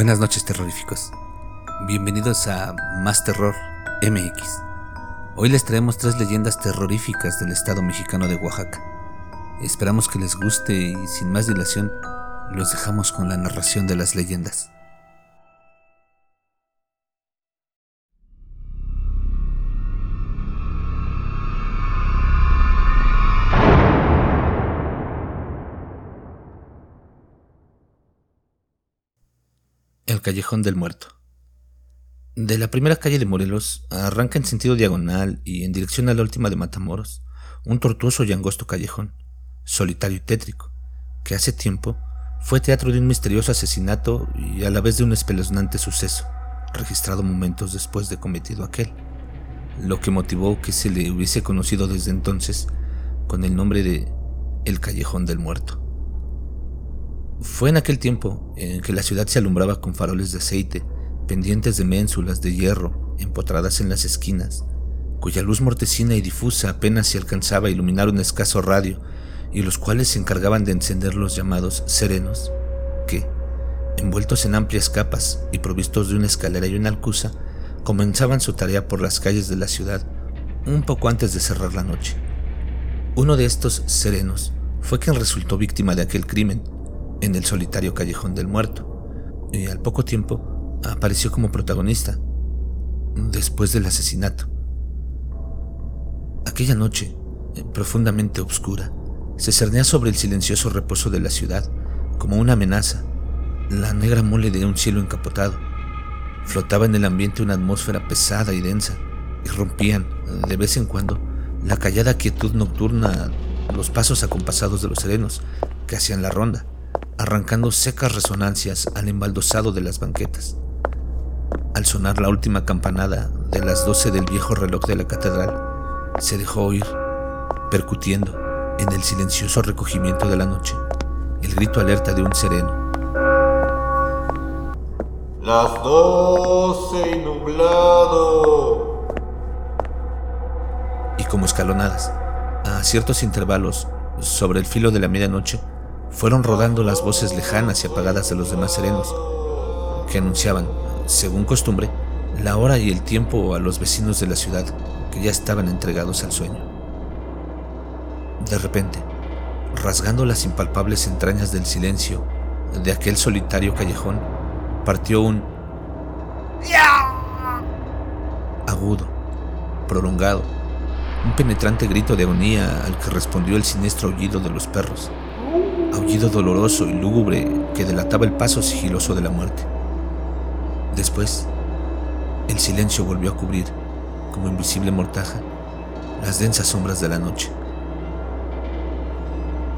Buenas noches terroríficos. Bienvenidos a Más Terror MX. Hoy les traemos tres leyendas terroríficas del estado mexicano de Oaxaca. Esperamos que les guste y sin más dilación los dejamos con la narración de las leyendas. Callejón del Muerto. De la primera calle de Morelos arranca en sentido diagonal y en dirección a la última de Matamoros un tortuoso y angosto callejón, solitario y tétrico, que hace tiempo fue teatro de un misterioso asesinato y a la vez de un espeluznante suceso, registrado momentos después de cometido aquel, lo que motivó que se le hubiese conocido desde entonces con el nombre de El Callejón del Muerto. Fue en aquel tiempo en que la ciudad se alumbraba con faroles de aceite, pendientes de ménsulas de hierro empotradas en las esquinas, cuya luz mortecina y difusa apenas se alcanzaba a iluminar un escaso radio, y los cuales se encargaban de encender los llamados serenos, que, envueltos en amplias capas y provistos de una escalera y una alcusa, comenzaban su tarea por las calles de la ciudad un poco antes de cerrar la noche. Uno de estos serenos fue quien resultó víctima de aquel crimen, en el solitario callejón del muerto, y al poco tiempo apareció como protagonista, después del asesinato. Aquella noche, profundamente oscura, se cernía sobre el silencioso reposo de la ciudad como una amenaza, la negra mole de un cielo encapotado. Flotaba en el ambiente una atmósfera pesada y densa, y rompían, de vez en cuando, la callada quietud nocturna los pasos acompasados de los serenos que hacían la ronda arrancando secas resonancias al embaldosado de las banquetas. Al sonar la última campanada de las doce del viejo reloj de la catedral, se dejó oír, percutiendo en el silencioso recogimiento de la noche, el grito alerta de un sereno. Las doce y nublado. Y como escalonadas, a ciertos intervalos, sobre el filo de la medianoche, fueron rodando las voces lejanas y apagadas de los demás serenos, que anunciaban, según costumbre, la hora y el tiempo a los vecinos de la ciudad que ya estaban entregados al sueño. De repente, rasgando las impalpables entrañas del silencio de aquel solitario callejón, partió un agudo, prolongado, un penetrante grito de agonía al que respondió el siniestro aullido de los perros aullido doloroso y lúgubre que delataba el paso sigiloso de la muerte. Después, el silencio volvió a cubrir, como invisible mortaja, las densas sombras de la noche.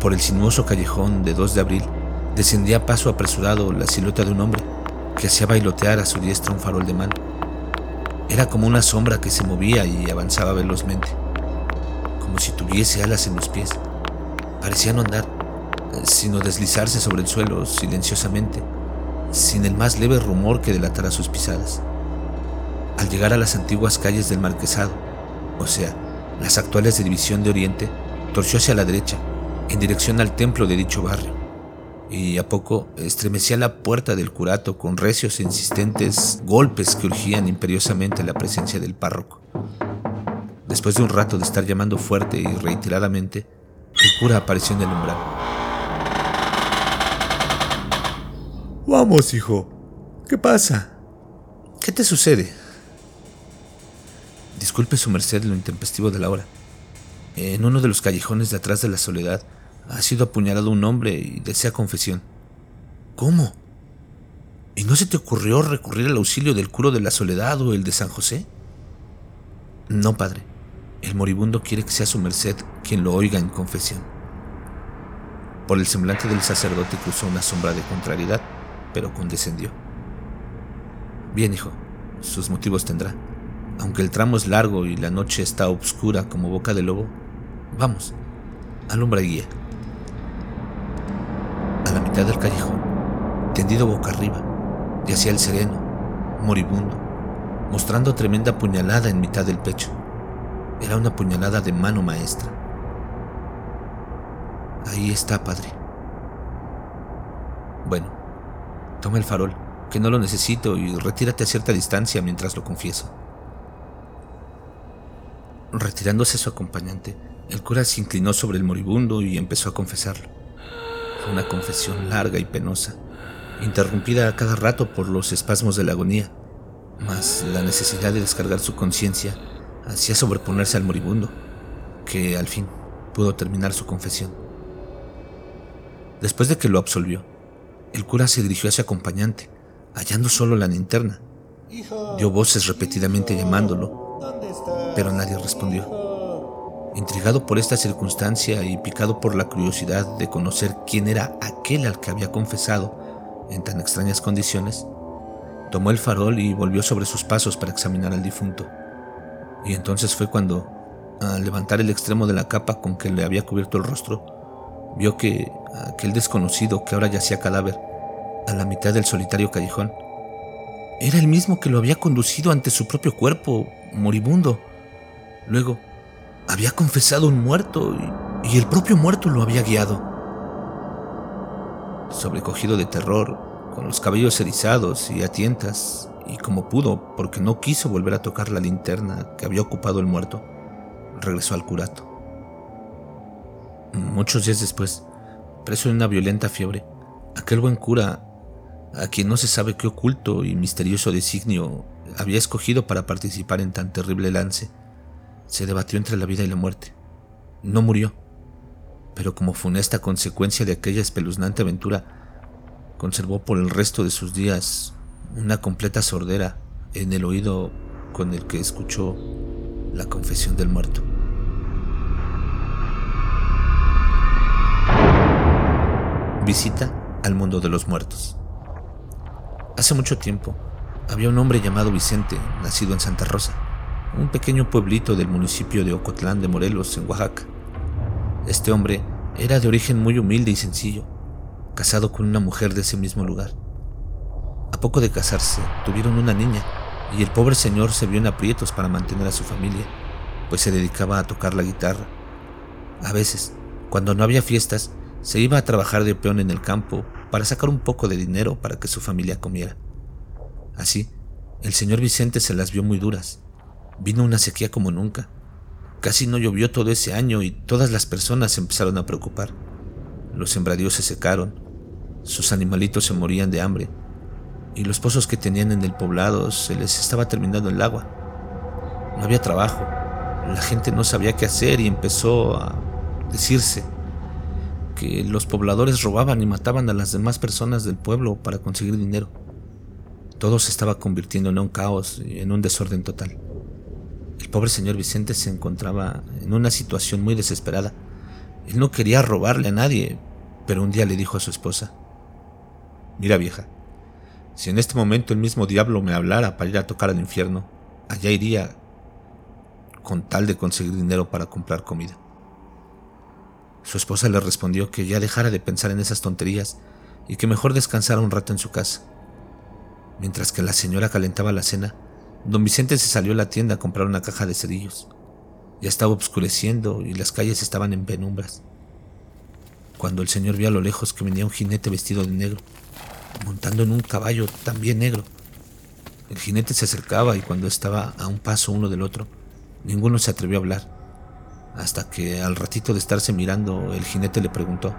Por el sinuoso callejón de 2 de abril descendía a paso apresurado la silueta de un hombre que hacía bailotear a su diestra un farol de mano. Era como una sombra que se movía y avanzaba velozmente, como si tuviese alas en los pies. Parecía no andar, sino deslizarse sobre el suelo silenciosamente, sin el más leve rumor que delatara sus pisadas. Al llegar a las antiguas calles del Marquesado, o sea, las actuales de División de Oriente, torció hacia la derecha, en dirección al templo de dicho barrio, y a poco estremecía la puerta del curato con recios e insistentes golpes que urgían imperiosamente la presencia del párroco. Después de un rato de estar llamando fuerte y reiteradamente, el cura apareció en el umbral. Vamos, hijo. ¿Qué pasa? ¿Qué te sucede? Disculpe su merced lo intempestivo de la hora. En uno de los callejones de atrás de la soledad ha sido apuñalado un hombre y desea confesión. ¿Cómo? ¿Y no se te ocurrió recurrir al auxilio del curo de la soledad o el de San José? No, padre. El moribundo quiere que sea su merced quien lo oiga en confesión. Por el semblante del sacerdote cruzó una sombra de contrariedad pero condescendió. Bien, hijo, sus motivos tendrá. Aunque el tramo es largo y la noche está oscura como boca de lobo, vamos, alumbra y guía. A la mitad del callejón, tendido boca arriba, yacía el sereno, moribundo, mostrando tremenda puñalada en mitad del pecho. Era una puñalada de mano maestra. Ahí está, padre. Bueno, Toma el farol, que no lo necesito y retírate a cierta distancia mientras lo confieso. Retirándose su acompañante, el cura se inclinó sobre el moribundo y empezó a confesarlo. Fue una confesión larga y penosa, interrumpida a cada rato por los espasmos de la agonía, mas la necesidad de descargar su conciencia hacía sobreponerse al moribundo, que al fin pudo terminar su confesión. Después de que lo absolvió, el cura se dirigió a su acompañante, hallando solo la linterna. Dio voces repetidamente llamándolo, pero nadie respondió. Intrigado por esta circunstancia y picado por la curiosidad de conocer quién era aquel al que había confesado en tan extrañas condiciones, tomó el farol y volvió sobre sus pasos para examinar al difunto. Y entonces fue cuando, al levantar el extremo de la capa con que le había cubierto el rostro, vio que aquel desconocido que ahora yacía cadáver a la mitad del solitario callejón era el mismo que lo había conducido ante su propio cuerpo, moribundo. Luego, había confesado un muerto y, el propio muerto lo había guiado. Sobrecogido de terror, con los cabellos erizados y a tientas, y como pudo, porque no quiso volver a tocar la linterna que había ocupado el muerto, regresó al curato. Muchos días después, preso en una violenta fiebre, aquel buen cura, a quien no se sabe qué oculto y misterioso designio había escogido para participar en tan terrible lance, se debatió entre la vida y la muerte. No murió, pero como funesta consecuencia de aquella espeluznante aventura, conservó por el resto de sus días una completa sordera en el oído con el que escuchó la confesión del muerto. Visita al mundo de los muertos. Hace mucho tiempo había un hombre llamado Vicente, nacido en Santa Rosa, un pequeño pueblito del municipio de Ocotlán de Morelos, en Oaxaca. Este hombre era de origen muy humilde y sencillo, casado con una mujer de ese mismo lugar. A poco de casarse, tuvieron una niña y el pobre señor se vio en aprietos para mantener a su familia, pues se dedicaba a tocar la guitarra. A veces, cuando no había fiestas, se iba a trabajar de peón en el campo para sacar un poco de dinero para que su familia comiera. Así, el señor Vicente se las vio muy duras. Vino una sequía como nunca. Casi no llovió todo ese año y todas las personas se empezaron a preocupar. Los sembradíos se secaron, sus animalitos se morían de hambre y los pozos que tenían en el poblado se les estaba terminando el agua. No había trabajo, la gente no sabía qué hacer y empezó a decirse que los pobladores robaban y mataban a las demás personas del pueblo para conseguir dinero. Todo se estaba convirtiendo en un caos y en un desorden total. El pobre señor Vicente se encontraba en una situación muy desesperada. Él no quería robarle a nadie, pero un día le dijo a su esposa, Mira vieja, si en este momento el mismo diablo me hablara para ir a tocar al infierno, allá iría con tal de conseguir dinero para comprar comida. Su esposa le respondió que ya dejara de pensar en esas tonterías y que mejor descansara un rato en su casa. Mientras que la señora calentaba la cena, don Vicente se salió a la tienda a comprar una caja de cerillos. Ya estaba oscureciendo y las calles estaban en penumbras. Cuando el señor vio a lo lejos que venía un jinete vestido de negro, montando en un caballo también negro. El jinete se acercaba y cuando estaba a un paso uno del otro, ninguno se atrevió a hablar, hasta que al ratito de estarse mirando, el jinete le preguntó,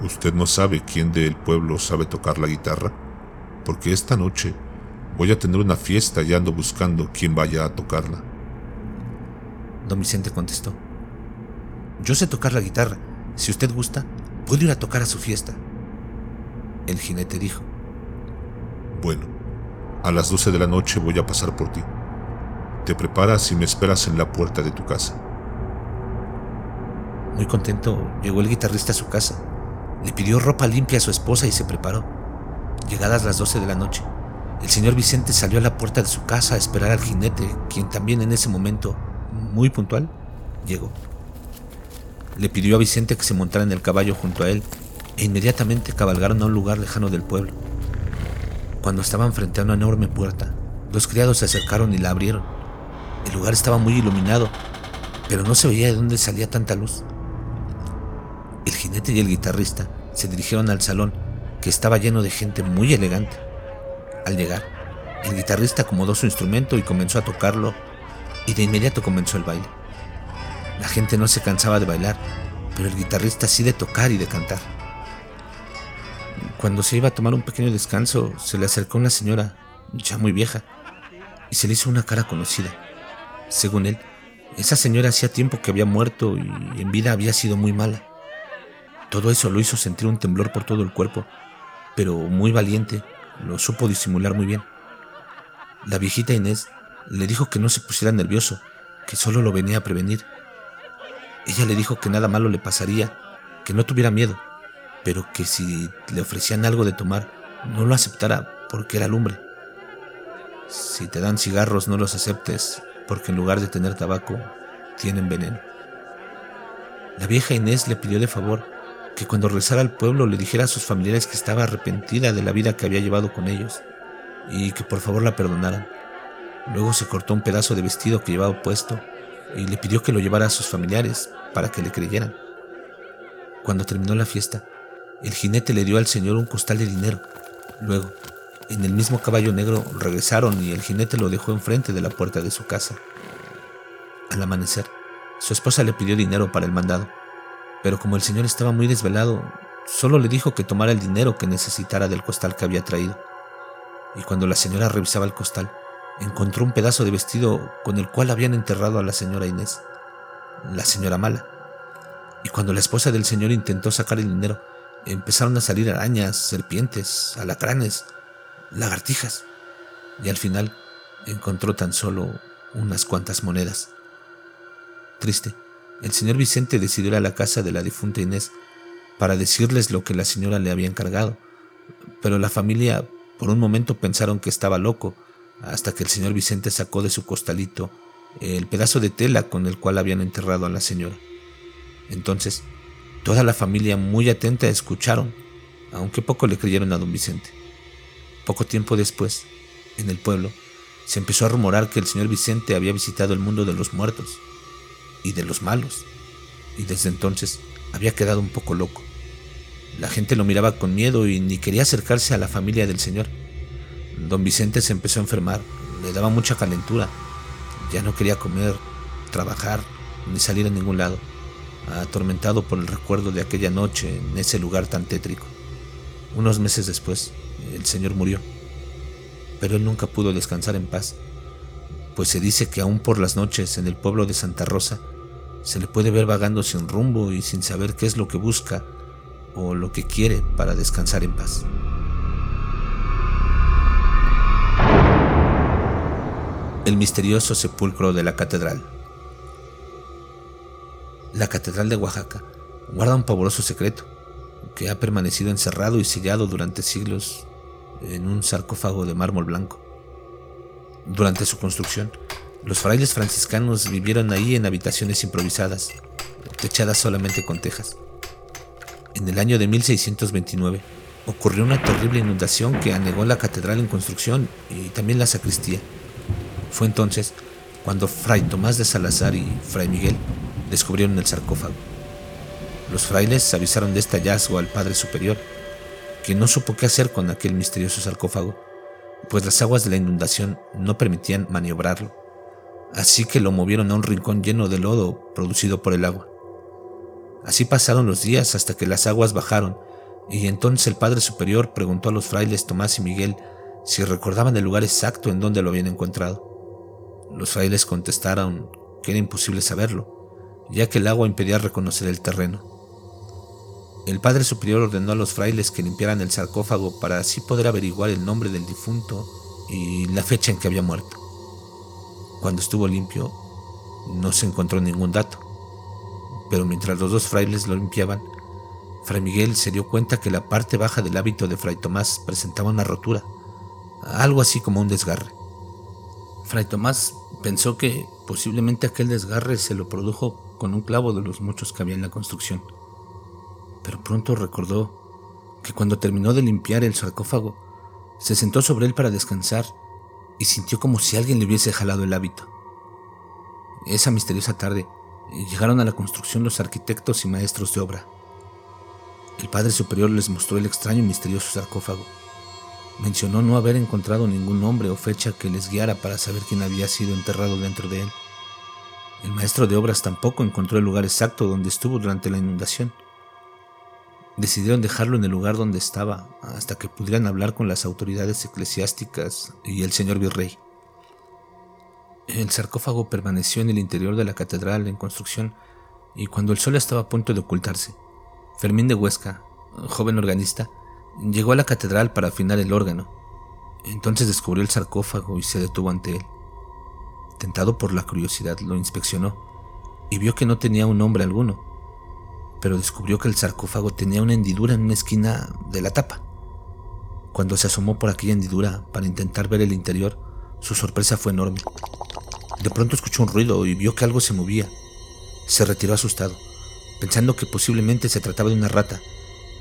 ¿Usted no sabe quién del pueblo sabe tocar la guitarra? Porque esta noche voy a tener una fiesta y ando buscando quién vaya a tocarla. Don Vicente contestó, Yo sé tocar la guitarra. Si usted gusta, puedo ir a tocar a su fiesta. El jinete dijo. Bueno, a las 12 de la noche voy a pasar por ti. Te preparas y me esperas en la puerta de tu casa. Muy contento, llegó el guitarrista a su casa. Le pidió ropa limpia a su esposa y se preparó. Llegadas las 12 de la noche, el señor Vicente salió a la puerta de su casa a esperar al jinete, quien también en ese momento, muy puntual, llegó. Le pidió a Vicente que se montara en el caballo junto a él e inmediatamente cabalgaron a un lugar lejano del pueblo. Cuando estaban frente a una enorme puerta, dos criados se acercaron y la abrieron. El lugar estaba muy iluminado, pero no se veía de dónde salía tanta luz. El jinete y el guitarrista se dirigieron al salón, que estaba lleno de gente muy elegante. Al llegar, el guitarrista acomodó su instrumento y comenzó a tocarlo y de inmediato comenzó el baile. La gente no se cansaba de bailar, pero el guitarrista sí de tocar y de cantar. Cuando se iba a tomar un pequeño descanso, se le acercó una señora, ya muy vieja, y se le hizo una cara conocida. Según él, esa señora hacía tiempo que había muerto y en vida había sido muy mala. Todo eso lo hizo sentir un temblor por todo el cuerpo, pero muy valiente, lo supo disimular muy bien. La viejita Inés le dijo que no se pusiera nervioso, que solo lo venía a prevenir. Ella le dijo que nada malo le pasaría, que no tuviera miedo, pero que si le ofrecían algo de tomar, no lo aceptara porque era lumbre. Si te dan cigarros, no los aceptes, porque en lugar de tener tabaco, tienen veneno. La vieja Inés le pidió de favor que cuando regresara al pueblo le dijera a sus familiares que estaba arrepentida de la vida que había llevado con ellos y que por favor la perdonaran. Luego se cortó un pedazo de vestido que llevaba puesto y le pidió que lo llevara a sus familiares para que le creyeran. Cuando terminó la fiesta, el jinete le dio al señor un costal de dinero. Luego, en el mismo caballo negro regresaron y el jinete lo dejó enfrente de la puerta de su casa. Al amanecer, su esposa le pidió dinero para el mandado, pero como el señor estaba muy desvelado, solo le dijo que tomara el dinero que necesitara del costal que había traído. Y cuando la señora revisaba el costal, encontró un pedazo de vestido con el cual habían enterrado a la señora Inés, la señora mala. Y cuando la esposa del señor intentó sacar el dinero, empezaron a salir arañas, serpientes, alacranes, lagartijas. Y al final encontró tan solo unas cuantas monedas. Triste, el señor Vicente decidió ir a la casa de la difunta Inés para decirles lo que la señora le había encargado, pero la familia por un momento pensaron que estaba loco hasta que el señor Vicente sacó de su costalito el pedazo de tela con el cual habían enterrado a la señora. Entonces, toda la familia muy atenta escucharon, aunque poco le creyeron a don Vicente. Poco tiempo después, en el pueblo, se empezó a rumorar que el señor Vicente había visitado el mundo de los muertos y de los malos, y desde entonces había quedado un poco loco. La gente lo miraba con miedo y ni quería acercarse a la familia del señor. Don Vicente se empezó a enfermar, le daba mucha calentura, ya no quería comer, trabajar ni salir a ningún lado, atormentado por el recuerdo de aquella noche en ese lugar tan tétrico. Unos meses después, el señor murió, pero él nunca pudo descansar en paz, pues se dice que aún por las noches en el pueblo de Santa Rosa se le puede ver vagando sin rumbo y sin saber qué es lo que busca o lo que quiere para descansar en paz. el misterioso sepulcro de la catedral. La catedral de Oaxaca guarda un pavoroso secreto que ha permanecido encerrado y sellado durante siglos en un sarcófago de mármol blanco. Durante su construcción, los frailes franciscanos vivieron ahí en habitaciones improvisadas, techadas solamente con tejas. En el año de 1629 ocurrió una terrible inundación que anegó la catedral en construcción y también la sacristía. Fue entonces cuando Fray Tomás de Salazar y Fray Miguel descubrieron el sarcófago. Los frailes avisaron de este hallazgo al Padre Superior, que no supo qué hacer con aquel misterioso sarcófago, pues las aguas de la inundación no permitían maniobrarlo, así que lo movieron a un rincón lleno de lodo producido por el agua. Así pasaron los días hasta que las aguas bajaron, y entonces el Padre Superior preguntó a los frailes Tomás y Miguel si recordaban el lugar exacto en donde lo habían encontrado. Los frailes contestaron que era imposible saberlo, ya que el agua impedía reconocer el terreno. El Padre Superior ordenó a los frailes que limpiaran el sarcófago para así poder averiguar el nombre del difunto y la fecha en que había muerto. Cuando estuvo limpio, no se encontró ningún dato, pero mientras los dos frailes lo limpiaban, Fray Miguel se dio cuenta que la parte baja del hábito de Fray Tomás presentaba una rotura, algo así como un desgarre. Fray Tomás pensó que posiblemente aquel desgarre se lo produjo con un clavo de los muchos que había en la construcción. Pero pronto recordó que cuando terminó de limpiar el sarcófago, se sentó sobre él para descansar y sintió como si alguien le hubiese jalado el hábito. Esa misteriosa tarde llegaron a la construcción los arquitectos y maestros de obra. El Padre Superior les mostró el extraño y misterioso sarcófago. Mencionó no haber encontrado ningún nombre o fecha que les guiara para saber quién había sido enterrado dentro de él. El maestro de obras tampoco encontró el lugar exacto donde estuvo durante la inundación. Decidieron dejarlo en el lugar donde estaba hasta que pudieran hablar con las autoridades eclesiásticas y el señor virrey. El sarcófago permaneció en el interior de la catedral en construcción y cuando el sol estaba a punto de ocultarse, Fermín de Huesca, joven organista, llegó a la catedral para afinar el órgano. Entonces descubrió el sarcófago y se detuvo ante él. Tentado por la curiosidad, lo inspeccionó y vio que no tenía un nombre alguno, pero descubrió que el sarcófago tenía una hendidura en una esquina de la tapa. Cuando se asomó por aquella hendidura para intentar ver el interior, su sorpresa fue enorme. De pronto escuchó un ruido y vio que algo se movía. Se retiró asustado, pensando que posiblemente se trataba de una rata.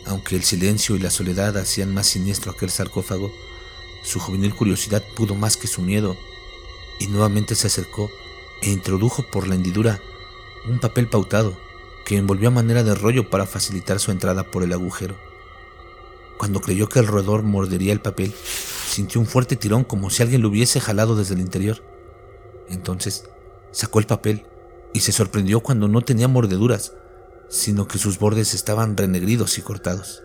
Aunque el silencio y la soledad hacían más siniestro aquel sarcófago, su juvenil curiosidad pudo más que su miedo, y nuevamente se acercó e introdujo por la hendidura un papel pautado que envolvió a manera de rollo para facilitar su entrada por el agujero. Cuando creyó que el roedor mordería el papel, sintió un fuerte tirón como si alguien lo hubiese jalado desde el interior. Entonces sacó el papel y se sorprendió cuando no tenía mordeduras, sino que sus bordes estaban renegridos y cortados.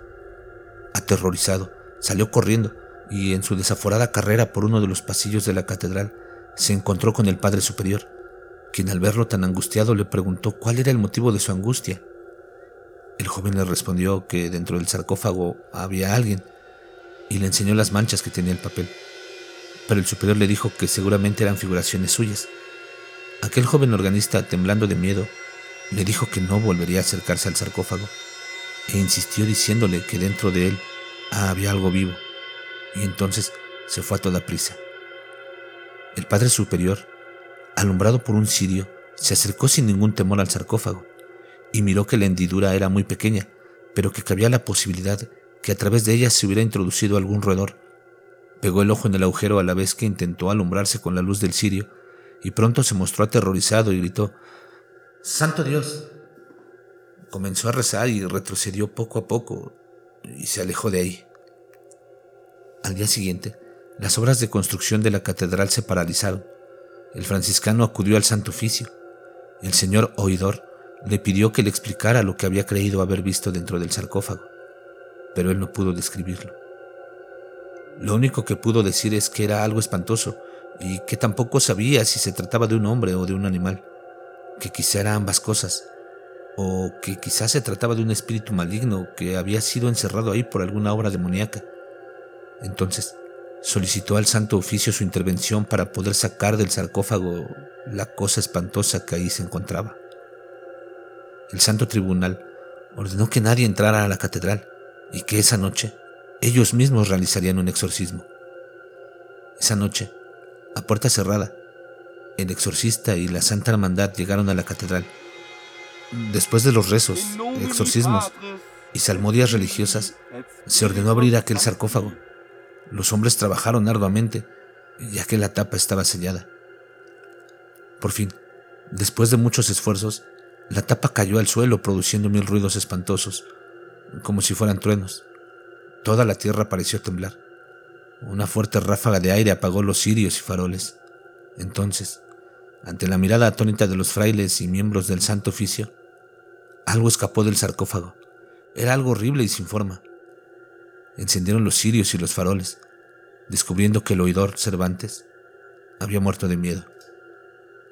Aterrorizado, salió corriendo y en su desaforada carrera por uno de los pasillos de la catedral se encontró con el Padre Superior, quien al verlo tan angustiado le preguntó cuál era el motivo de su angustia. El joven le respondió que dentro del sarcófago había alguien y le enseñó las manchas que tenía el papel pero el superior le dijo que seguramente eran figuraciones suyas. Aquel joven organista, temblando de miedo, le dijo que no volvería a acercarse al sarcófago e insistió diciéndole que dentro de él había algo vivo, y entonces se fue a toda prisa. El padre superior, alumbrado por un cirio, se acercó sin ningún temor al sarcófago y miró que la hendidura era muy pequeña, pero que cabía la posibilidad que a través de ella se hubiera introducido algún roedor Pegó el ojo en el agujero a la vez que intentó alumbrarse con la luz del cirio, y pronto se mostró aterrorizado y gritó, Santo Dios. Comenzó a rezar y retrocedió poco a poco, y se alejó de ahí. Al día siguiente, las obras de construcción de la catedral se paralizaron. El franciscano acudió al Santo Oficio. El señor oidor le pidió que le explicara lo que había creído haber visto dentro del sarcófago, pero él no pudo describirlo. Lo único que pudo decir es que era algo espantoso y que tampoco sabía si se trataba de un hombre o de un animal, que quizá era ambas cosas, o que quizás se trataba de un espíritu maligno que había sido encerrado ahí por alguna obra demoníaca. Entonces solicitó al Santo Oficio su intervención para poder sacar del sarcófago la cosa espantosa que ahí se encontraba. El Santo Tribunal ordenó que nadie entrara a la catedral y que esa noche ellos mismos realizarían un exorcismo. Esa noche, a puerta cerrada, el exorcista y la Santa Hermandad llegaron a la catedral. Después de los rezos, exorcismos y salmodias religiosas, se ordenó abrir aquel sarcófago. Los hombres trabajaron arduamente, ya que la tapa estaba sellada. Por fin, después de muchos esfuerzos, la tapa cayó al suelo produciendo mil ruidos espantosos, como si fueran truenos. Toda la tierra pareció temblar. Una fuerte ráfaga de aire apagó los cirios y faroles. Entonces, ante la mirada atónita de los frailes y miembros del Santo Oficio, algo escapó del sarcófago. Era algo horrible y sin forma. Encendieron los cirios y los faroles, descubriendo que el oidor Cervantes había muerto de miedo.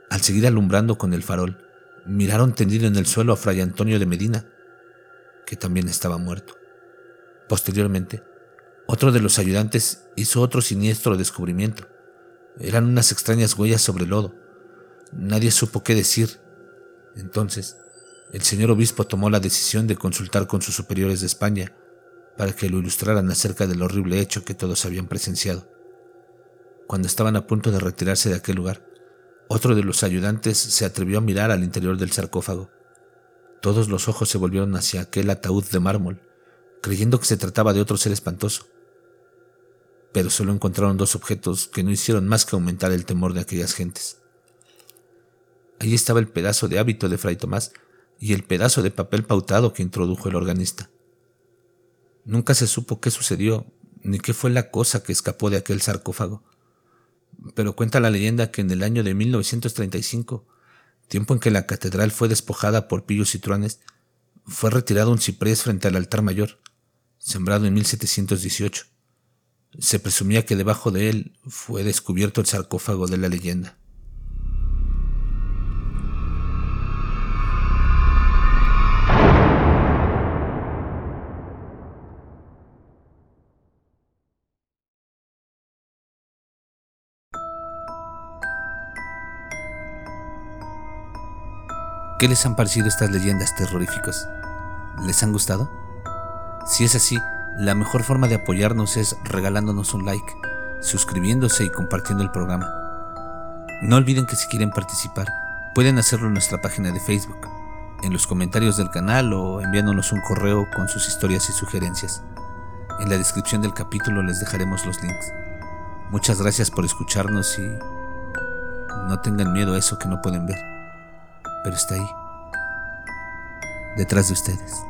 Al seguir alumbrando con el farol, miraron tendido en el suelo a Fray Antonio de Medina, que también estaba muerto. Posteriormente, otro de los ayudantes hizo otro siniestro descubrimiento. Eran unas extrañas huellas sobre el lodo. Nadie supo qué decir. Entonces, el señor obispo tomó la decisión de consultar con sus superiores de España para que lo ilustraran acerca del horrible hecho que todos habían presenciado. Cuando estaban a punto de retirarse de aquel lugar, otro de los ayudantes se atrevió a mirar al interior del sarcófago. Todos los ojos se volvieron hacia aquel ataúd de mármol creyendo que se trataba de otro ser espantoso. Pero solo encontraron dos objetos que no hicieron más que aumentar el temor de aquellas gentes. Allí estaba el pedazo de hábito de Fray Tomás y el pedazo de papel pautado que introdujo el organista. Nunca se supo qué sucedió, ni qué fue la cosa que escapó de aquel sarcófago. Pero cuenta la leyenda que en el año de 1935, tiempo en que la catedral fue despojada por pillos y truanes, fue retirado un ciprés frente al altar mayor, sembrado en 1718. Se presumía que debajo de él fue descubierto el sarcófago de la leyenda. ¿Qué les han parecido estas leyendas terroríficas? ¿Les han gustado? Si es así, la mejor forma de apoyarnos es regalándonos un like, suscribiéndose y compartiendo el programa. No olviden que si quieren participar, pueden hacerlo en nuestra página de Facebook, en los comentarios del canal o enviándonos un correo con sus historias y sugerencias. En la descripción del capítulo les dejaremos los links. Muchas gracias por escucharnos y no tengan miedo a eso que no pueden ver pero está ahí, detrás de ustedes.